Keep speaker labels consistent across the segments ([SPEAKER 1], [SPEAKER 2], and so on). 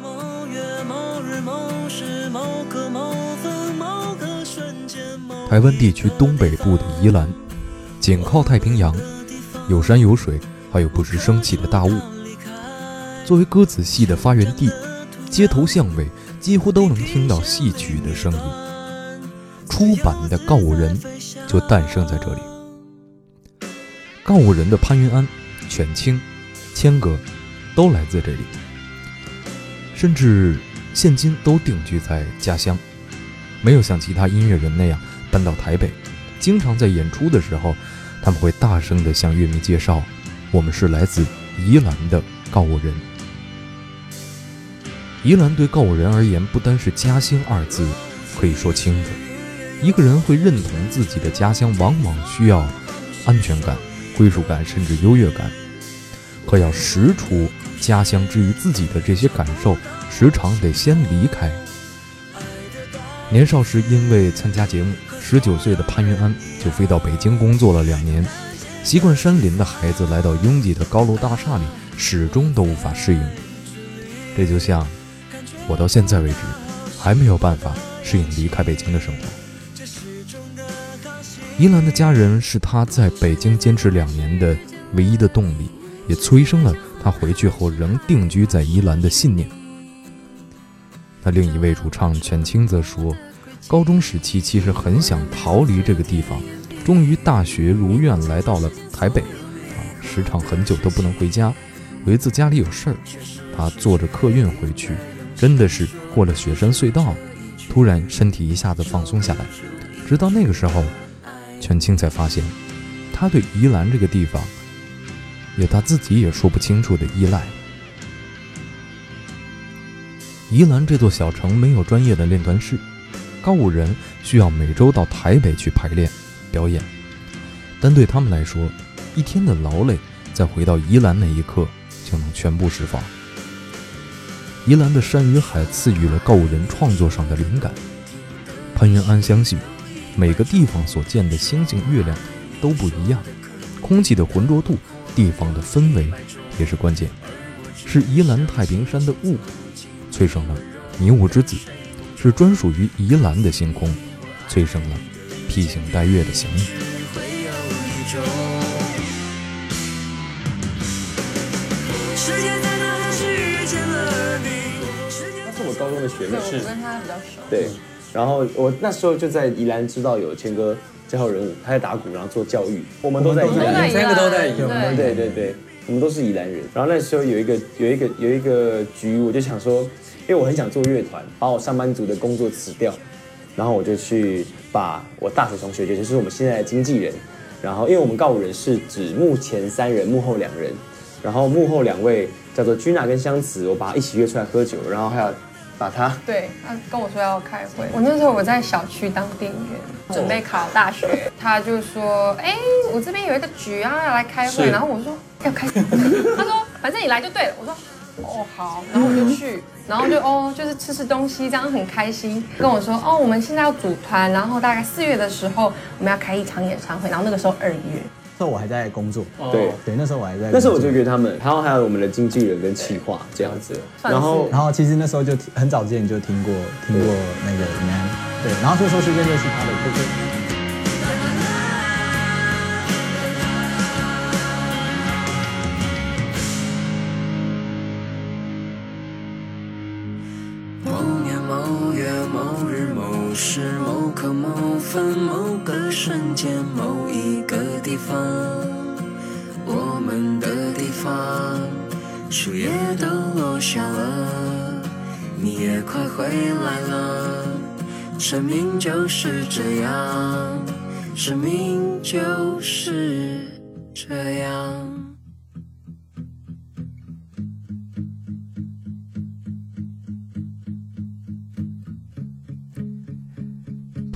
[SPEAKER 1] 某月某日某时某刻某分某个瞬间
[SPEAKER 2] 台湾地区东北部的宜兰，紧靠太平洋，有山有水，还有不时升起的大雾。作为歌子戏的发源地，街头巷尾几乎都能听到戏曲的声音。出版的告五人就诞生在这里。告五人的潘云安、犬青、千哥都来自这里，甚至现今都定居在家乡，没有像其他音乐人那样。搬到台北，经常在演出的时候，他们会大声地向乐迷介绍：“我们是来自宜兰的告五人。”宜兰对告五人而言，不单是家乡二字可以说清楚。一个人会认同自己的家乡，往往需要安全感、归属感，甚至优越感。可要识出家乡之于自己的这些感受，时常得先离开。年少时，因为参加节目。十九岁的潘云安就飞到北京工作了两年。习惯山林的孩子来到拥挤的高楼大厦里，始终都无法适应。这就像我到现在为止还没有办法适应离开北京的生活。依兰的家人是他在北京坚持两年的唯一的动力，也催生了他回去后仍定居在宜兰的信念。那另一位主唱犬青则说。高中时期其实很想逃离这个地方，终于大学如愿来到了台北，啊，时常很久都不能回家。有一次家里有事儿，他坐着客运回去，真的是过了雪山隧道，突然身体一下子放松下来。直到那个时候，全清才发现，他对宜兰这个地方，有他自己也说不清楚的依赖。宜兰这座小城没有专业的练团室。高五人需要每周到台北去排练表演，但对他们来说，一天的劳累在回到宜兰那一刻就能全部释放。宜兰的山与海赐予了高五人创作上的灵感。潘云安相信，每个地方所见的星星月亮都不一样，空气的浑浊度、地方的氛围也是关键。是宜兰太平山的雾催生了迷雾之子。是专属于宜兰的星空，催生了披星戴月的祥雨。
[SPEAKER 3] 他是我高中的学妹，
[SPEAKER 4] 是我跟他比较熟。
[SPEAKER 3] 对，然后我那时候就在宜兰知道有谦哥这号人物，他在打鼓，然后做教育。我们都在宜兰，
[SPEAKER 4] 三个都在
[SPEAKER 3] 宜兰。对对对，我们都是宜兰人。然后那时候有一个有一个有一个局，我就想说。因为我很想做乐团，把我上班族的工作辞掉，然后我就去把我大学同学，也就是我们现在的经纪人，然后因为我们告五人是指幕前三人，幕后两人，然后幕后两位叫做君娜跟香慈，我把他一起约出来喝酒，然后还有把他
[SPEAKER 4] 对他跟我说要开会，我那时候我在小区当店员，准备考大学，他就说，哎，我这边有一个局啊，要来开会，然后我说要开，他说反正你来就对了，我说。哦好，然后我就去，然后就哦就是吃吃东西，这样很开心。跟我说哦，我们现在要组团，然后大概四月的时候我们要开一场演唱会，然后那个时候二月，
[SPEAKER 5] 那我还在工作。
[SPEAKER 3] 对。
[SPEAKER 5] 对，那时候我还在。
[SPEAKER 3] 那时候我就约他们，然后还有我们的经纪人跟企划这样子。
[SPEAKER 4] 然后
[SPEAKER 5] 然后其实那时候就很早之前就听过听过那个 Man，对，然后这时候是认识他的，对某分。
[SPEAKER 1] 某个瞬间，某一个地方，我们的地方，树叶都落下了，你也快回来了。生命就是这样，生命就是这样。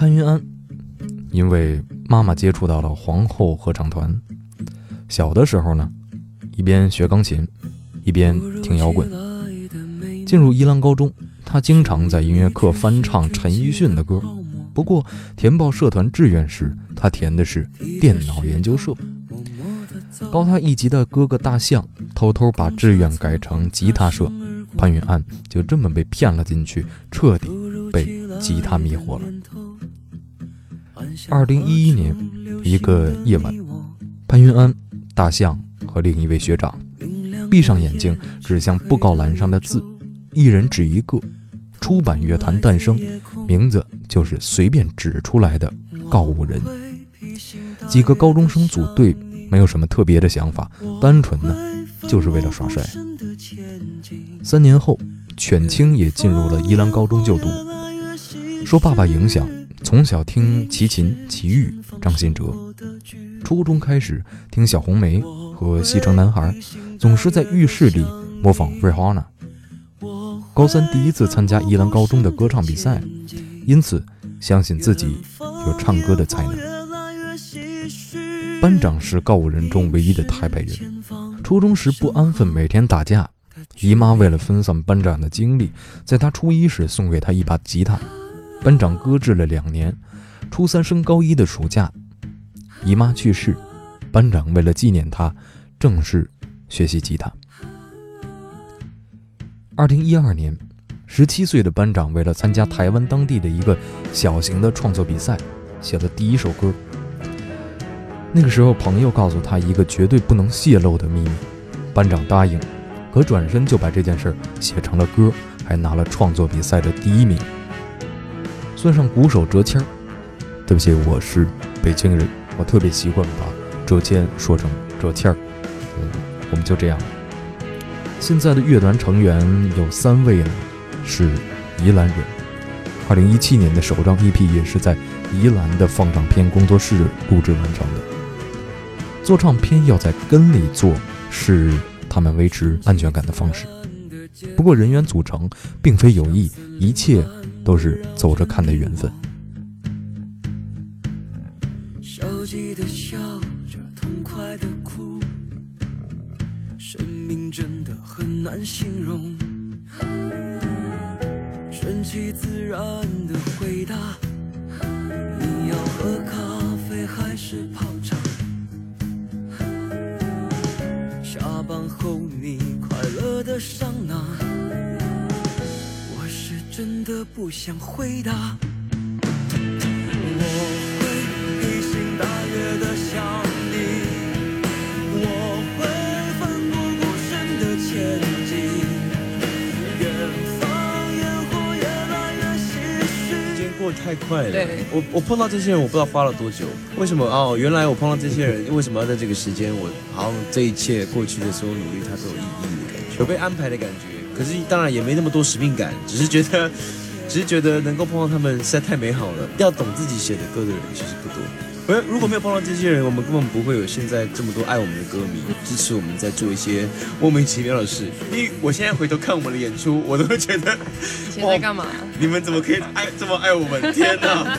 [SPEAKER 2] 潘云安。因为妈妈接触到了皇后合唱团，小的时候呢，一边学钢琴，一边听摇滚。进入伊朗高中，他经常在音乐课翻唱陈奕迅的歌。不过填报社团志愿时，他填的是电脑研究社。高他一级的哥哥大象偷偷把志愿改成吉他社，潘云安就这么被骗了进去，彻底被吉他迷惑了。二零一一年一个夜晚，潘云安、大象和另一位学长闭上眼睛，指向布告栏上的字，一人指一个。出版乐坛诞生，名字就是随便指出来的。告五人，几个高中生组队，没有什么特别的想法，单纯呢就是为了耍帅。三年后，犬青也进入了宜兰高中就读。受爸爸影响，从小听齐秦、齐豫、张信哲。初中开始听小红梅和西城男孩，总是在浴室里模仿瑞哈娜。高三第一次参加宜兰高中的歌唱比赛，因此相信自己有唱歌的才能。班长是告五人中唯一的台北人。初中时不安分，每天打架。姨妈为了分散班长的精力，在他初一时送给他一把吉他。班长搁置了两年，初三升高一的暑假，姨妈去世，班长为了纪念他，正式学习吉他。二零一二年，十七岁的班长为了参加台湾当地的一个小型的创作比赛，写了第一首歌。那个时候，朋友告诉他一个绝对不能泄露的秘密，班长答应，可转身就把这件事写成了歌，还拿了创作比赛的第一名。算上鼓手折谦儿，对不起，我是北京人，我特别习惯把折谦说成折谦儿。嗯，我们就这样。现在的乐团成员有三位呢，是宜兰人。二零一七年的首张 EP 也是在宜兰的放唱片工作室录制完成的。做唱片要在根里做，是他们维持安全感的方式。不过人员组成并非有意，一切都是走着看的缘分。
[SPEAKER 1] 消极的笑着，痛快的哭，生命真的很难形容，顺其自然的回答。你要喝咖啡还是泡茶？下班后你快乐的上哪，真的不想回答。
[SPEAKER 6] 太快了！我我碰到这些人，我不知道花了多久。为什么？哦，原来我碰到这些人，为什么要在这个时间？我好像这一切过去的所有努力，它都有意义的感觉，有被安排的感觉。可是当然也没那么多使命感，只是觉得，只是觉得能够碰到他们实在太美好了。要懂自己写的歌的人其实不多。而如果没有碰到这些人，我们根本不会有现在这么多爱我们的歌迷支持我们在做一些莫名其妙的事。因为我现在回头看我们的演出，我都会觉得，
[SPEAKER 7] 现在干嘛？
[SPEAKER 6] 你们怎么可以爱这么爱我们？天哪！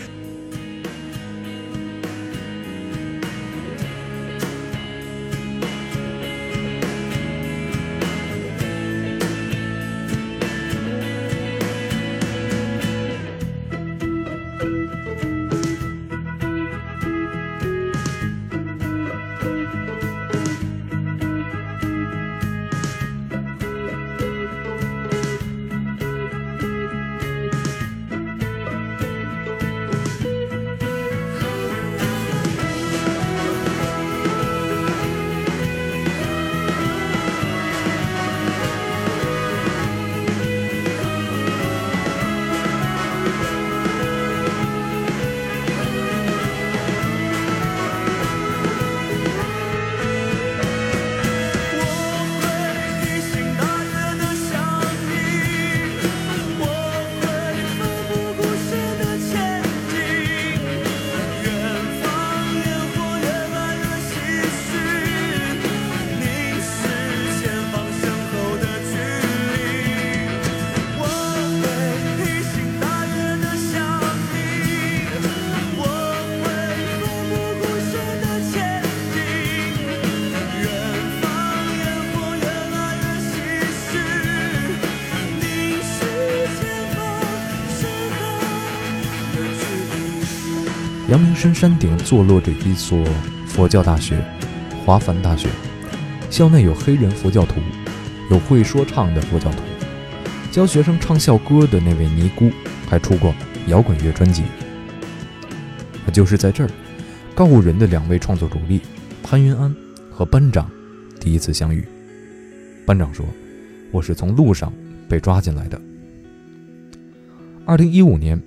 [SPEAKER 2] 山山顶坐落着一所佛教大学——华梵大学。校内有黑人佛教徒，有会说唱的佛教徒，教学生唱校歌的那位尼姑，还出过摇滚乐专辑。就是在这儿，告五人的两位创作主力潘云安和班长第一次相遇。班长说：“我是从路上被抓进来的。”二零一五年，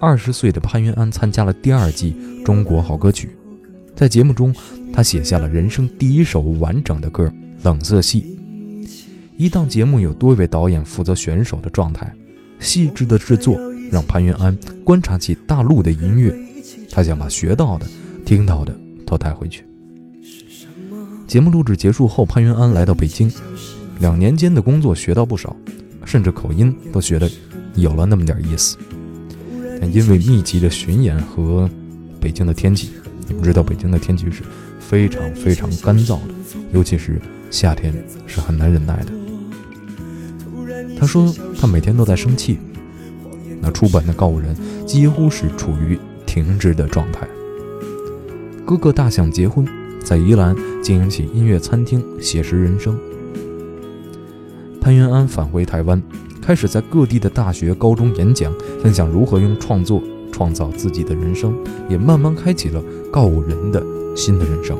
[SPEAKER 2] 二十岁的潘云安参加了第二季《中国好歌曲》，在节目中，他写下了人生第一首完整的歌《冷色系》。一档节目有多位导演负责选手的状态，细致的制作让潘云安观察起大陆的音乐。他想把学到的、听到的都带回去。节目录制结束后，潘云安来到北京，两年间的工作学到不少，甚至口音都学得有了那么点意思。但因为密集的巡演和北京的天气，你们知道北京的天气是非常非常干燥的，尤其是夏天是很难忍耐的。他说他每天都在生气。那出版的告五人几乎是处于。停滞的状态。哥哥大想结婚，在宜兰经营起音乐餐厅，写实人生。潘云安返回台湾，开始在各地的大学、高中演讲，分享如何用创作创造自己的人生，也慢慢开启了告五人的新的人生。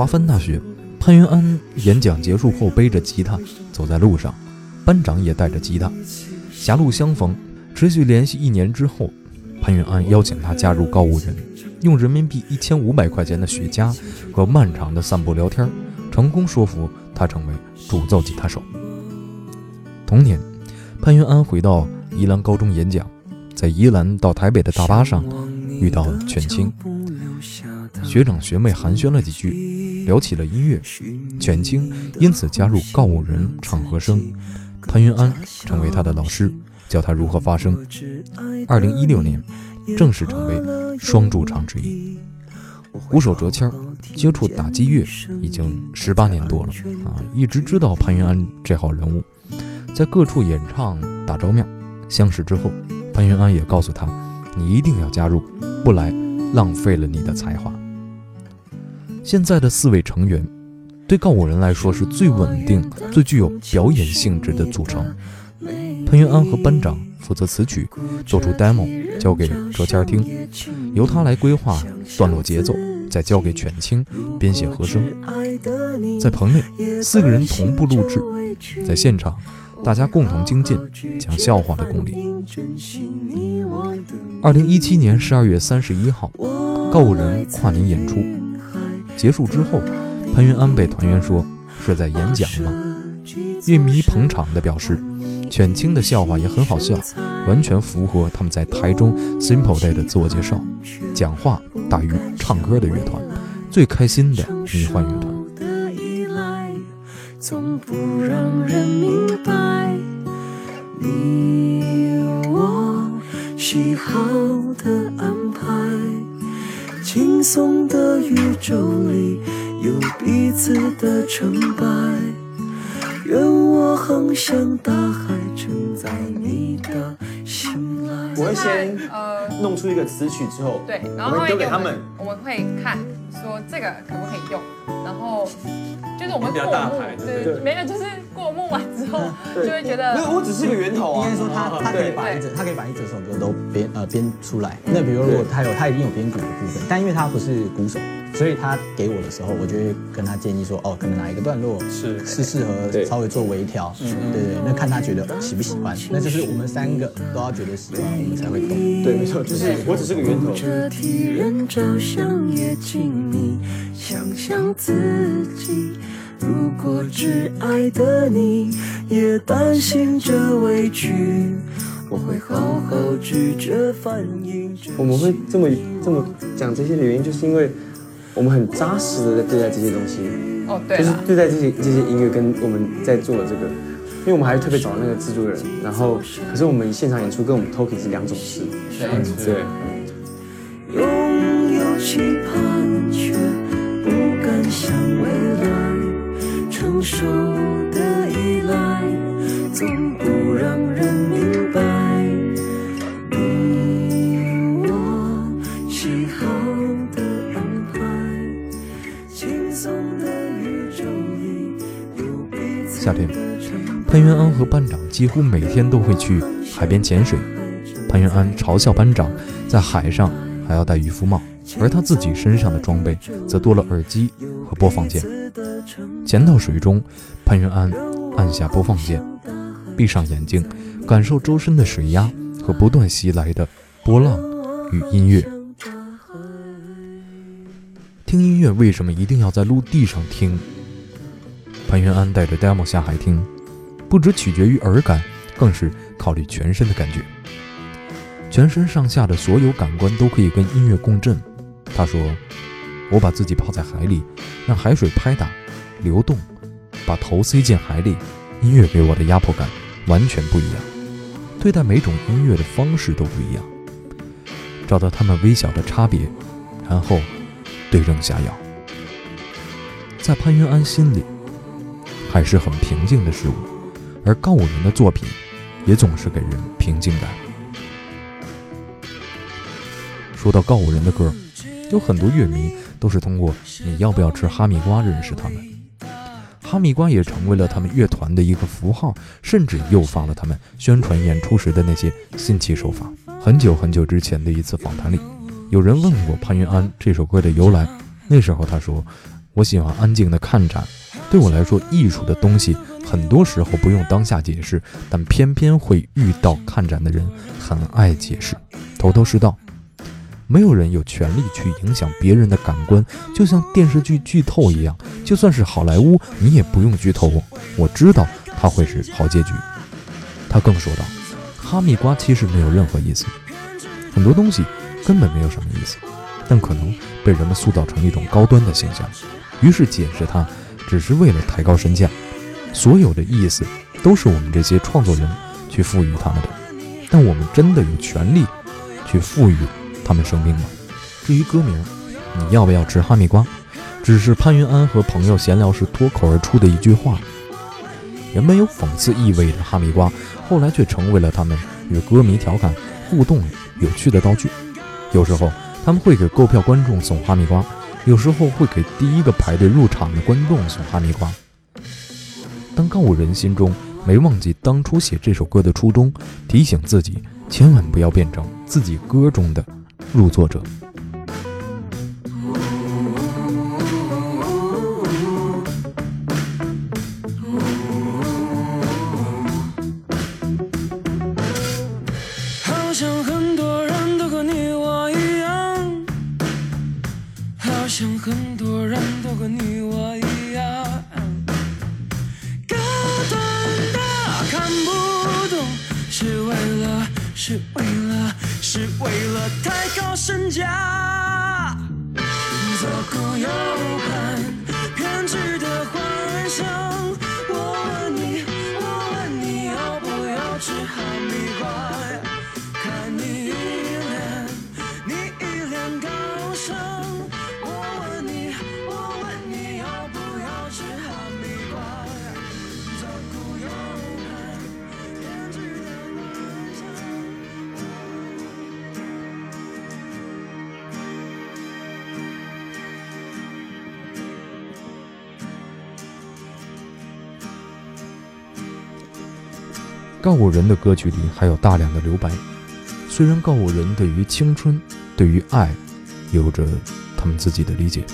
[SPEAKER 2] 华芬大学，潘云安演讲结束后背着吉他走在路上，班长也带着吉他，狭路相逢，持续联系一年之后，潘云安邀请他加入告五人，用人民币一千五百块钱的雪茄和漫长的散步聊天，成功说服他成为主奏吉他手。同年，潘云安回到宜兰高中演讲，在宜兰到台北的大巴上遇到了犬青。学长学妹寒暄了几句，聊起了音乐，犬青因此加入告五人唱和声，潘云安成为他的老师，教他如何发声。二零一六年，正式成为双驻唱之一。鼓手哲谦接触打击乐已经十八年多了啊，一直知道潘云安这号人物，在各处演唱打照面。相识之后，潘云安也告诉他：“你一定要加入，不来浪费了你的才华。”现在的四位成员，对告五人来说是最稳定、最具有表演性质的组成。潘云安和班长负责词曲，做出 demo 交给哲谦听，由他来规划段落节奏，再交给犬青编写和声。在棚内，四个人同步录制，在现场，大家共同精进讲笑话的功力。二零一七年十二月三十一号，告五人跨年演出。结束之后，潘云安被团员说是在演讲吗？乐迷捧场的表示，犬青的笑话也很好笑，完全符合他们在台中 Simple Day 的自我介绍：讲话大于唱歌的乐团，最开心的迷幻乐团。
[SPEAKER 1] 轻松的宇宙里有彼此的成败，愿我航向大海，承载你的信赖。
[SPEAKER 3] 我会先呃弄出一个词曲之后，
[SPEAKER 4] 对，然后
[SPEAKER 3] 丢给他们，
[SPEAKER 4] 我们会看说这个可不可以用，然后就是我们过目，对，没有就是。过目完之后，就会觉得，
[SPEAKER 3] 没有，我只是个源头
[SPEAKER 5] 啊。应该说他，他可以把一整，他可以把一整首歌都编呃编出来。那比如如果他有，他已经有编鼓的部分，但因为他不是鼓手，所以他给我的时候，我就会跟他建议说，哦，可能哪一个段落是是适合稍微做微调。对对，那看他觉得喜不喜欢，那就是我们三个都要觉得喜欢，我们才会动。
[SPEAKER 3] 对，没错，就是我只是个源头。
[SPEAKER 1] 如果挚爱的你也担心着委屈，我会好好拒绝反应。
[SPEAKER 3] 我们会这么这么讲这些的原因，就是因为我们很扎实的在对待这些东西，
[SPEAKER 4] 哦，对
[SPEAKER 3] 就是，对待这些这些音乐跟我们在做的这个，因为我们还是特别找那个制作人，然后可是我们现场演出跟我们 talking 是两种事，对。
[SPEAKER 1] 拥有期盼，却不敢想未来。成熟的依赖，总不让人明白。你我喜好的安排，轻松的宇宙里有彼此
[SPEAKER 2] 夏天，潘元安和班长几乎每天都会去海边潜水。潘元安嘲笑班长在海上还要戴渔夫帽，而他自己身上的装备则多了耳机和播放键。潜到水中，潘元安按下播放键，闭上眼睛，感受周身的水压和不断袭来的波浪与音乐。听音乐为什么一定要在陆地上听？潘元安带着 demo 下海听，不只取决于耳感，更是考虑全身的感觉。全身上下的所有感官都可以跟音乐共振。他说：“我把自己泡在海里，让海水拍打、流动，把头塞进海里，音乐给我的压迫感完全不一样。对待每种音乐的方式都不一样，找到它们微小的差别，然后对症下药。在潘云安心里，海是很平静的事物，而告五人的作品也总是给人平静感。说到告五人的歌，有很多乐迷都是通过“你要不要吃哈密瓜”认识他们。哈密瓜也成为了他们乐团的一个符号，甚至诱发了他们宣传演出时的那些新奇手法。很久很久之前的一次访谈里，有人问过潘云安这首歌的由来，那时候他说：“我喜欢安静的看展，对我来说，艺术的东西很多时候不用当下解释，但偏偏会遇到看展的人很爱解释，头头是道。”没有人有权利去影响别人的感官，就像电视剧剧透一样，就算是好莱坞，你也不用剧透我。我知道它会是好结局。他更说道：“哈密瓜其实没有任何意思，很多东西根本没有什么意思，但可能被人们塑造成一种高端的形象，于是解释它只是为了抬高身价。所有的意思都是我们这些创作人去赋予他们的，但我们真的有权利去赋予。”他们生病吗？至于歌名，你要不要吃哈密瓜？只是潘云安和朋友闲聊时脱口而出的一句话。原本有讽刺意味的哈密瓜，后来却成为了他们与歌迷调侃、互动有趣的道具。有时候他们会给购票观众送哈密瓜，有时候会给第一个排队入场的观众送哈密瓜。当告五人心中没忘记当初写这首歌的初衷，提醒自己千万不要变成自己歌中的。入座者。
[SPEAKER 1] 好像很多人都和你我一样，好像很多人都和你我一样，高端的看不懂，是为了，是为了。是为了抬高身价，左顾右盼，
[SPEAKER 2] 告五人的歌曲里还有大量的留白，虽然告五人对于青春、对于爱，有着他们自己的理解，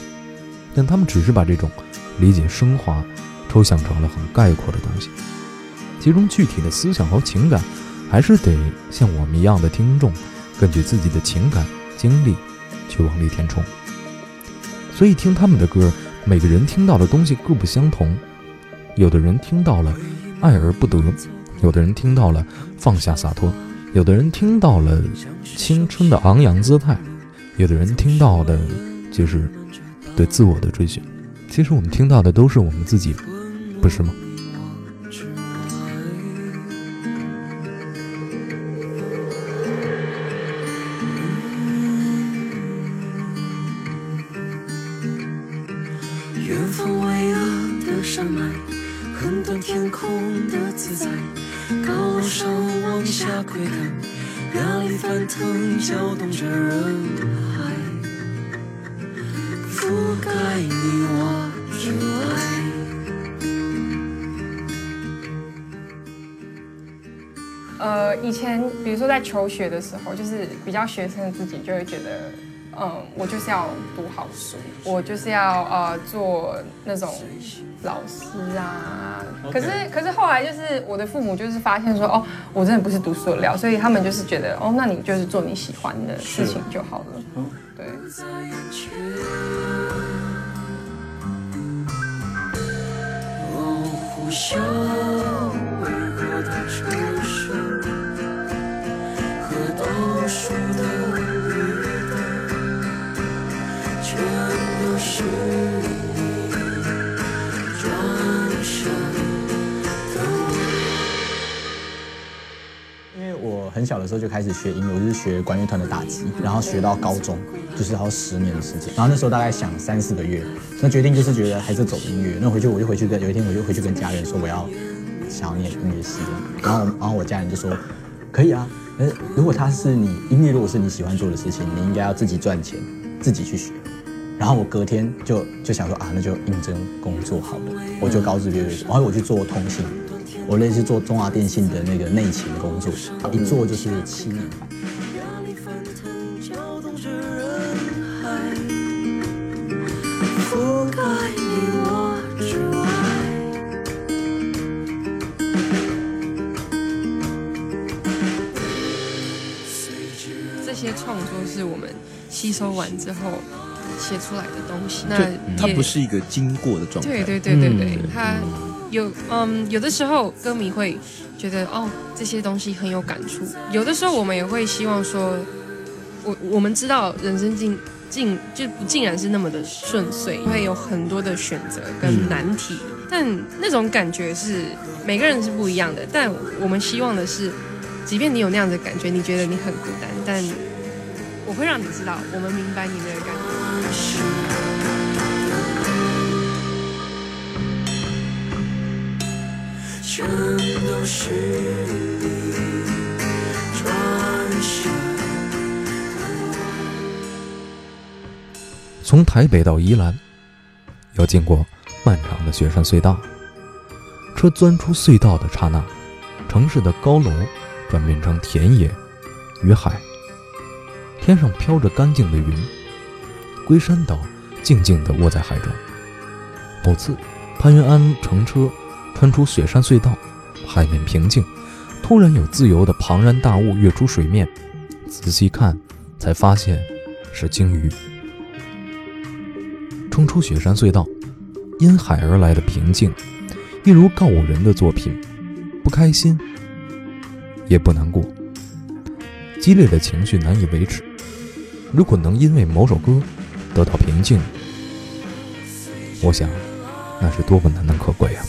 [SPEAKER 2] 但他们只是把这种理解升华、抽象成了很概括的东西，其中具体的思想和情感，还是得像我们一样的听众，根据自己的情感经历去往里填充。所以听他们的歌，每个人听到的东西各不相同，有的人听到了爱而不得，有的人听到了放下洒脱，有的人听到了青春的昂扬姿态，有的人听到的就是对自我的追寻。其实我们听到的都是我们自己，不是吗？
[SPEAKER 4] 求学的时候，就是比较学生的自己就会觉得，嗯，我就是要读好书，我就是要呃做那种老师啊。可是可是后来就是我的父母就是发现说，哦，我真的不是读书的料，所以他们就是觉得，哦，那你就是做你喜欢的事情就好了。对。
[SPEAKER 5] 很小的时候就开始学音乐，我就是学管乐团的打击，然后学到高中，就是要十年的时间。然后那时候大概想三四个月，那决定就是觉得还是走音乐。那回去我就回去跟有一天我就回去跟家人说我要想要念音乐系，然后然后我家人就说可以啊，呃如果他是你音乐，如果是你喜欢做的事情，你应该要自己赚钱，自己去学。然后我隔天就就想说啊，那就应征工作好了，我就高职毕业，然后我去做通信，我类似做中华电信的那个内勤工作，一做就是七年半。
[SPEAKER 1] 压力翻腾，搅动着人海，覆盖你我之外。
[SPEAKER 4] 这些创作是我们吸收完之后写出来的东西。那
[SPEAKER 6] 它不是一个经过的状态。
[SPEAKER 4] 对对对对对
[SPEAKER 6] 嗯，
[SPEAKER 4] 他有嗯，有的时候歌迷会觉得哦这些东西很有感触，有的时候我们也会希望说，我我们知道人生竟竟就不竟然是那么的顺遂，会有很多的选择跟难题，但那种感觉是每个人是不一样的，但我们希望的是，即便你有那样的感觉，你觉得你很孤单，但我会让你知道，我们明白你那个感觉。
[SPEAKER 1] 全都是转
[SPEAKER 2] 从台北到宜兰，要经过漫长的雪山隧道。车钻出隧道的刹那，城市的高楼转变成田野与海，天上飘着干净的云，龟山岛静静地卧在海中。某次，潘云安乘车穿出雪山隧道，海面平静，突然有自由的庞然大物跃出水面，仔细看才发现是鲸鱼。冲出雪山隧道，因海而来的平静，一如告五人的作品，不开心，也不难过，激烈的情绪难以维持。如果能因为某首歌得到平静，我想，那是多么难能可贵啊！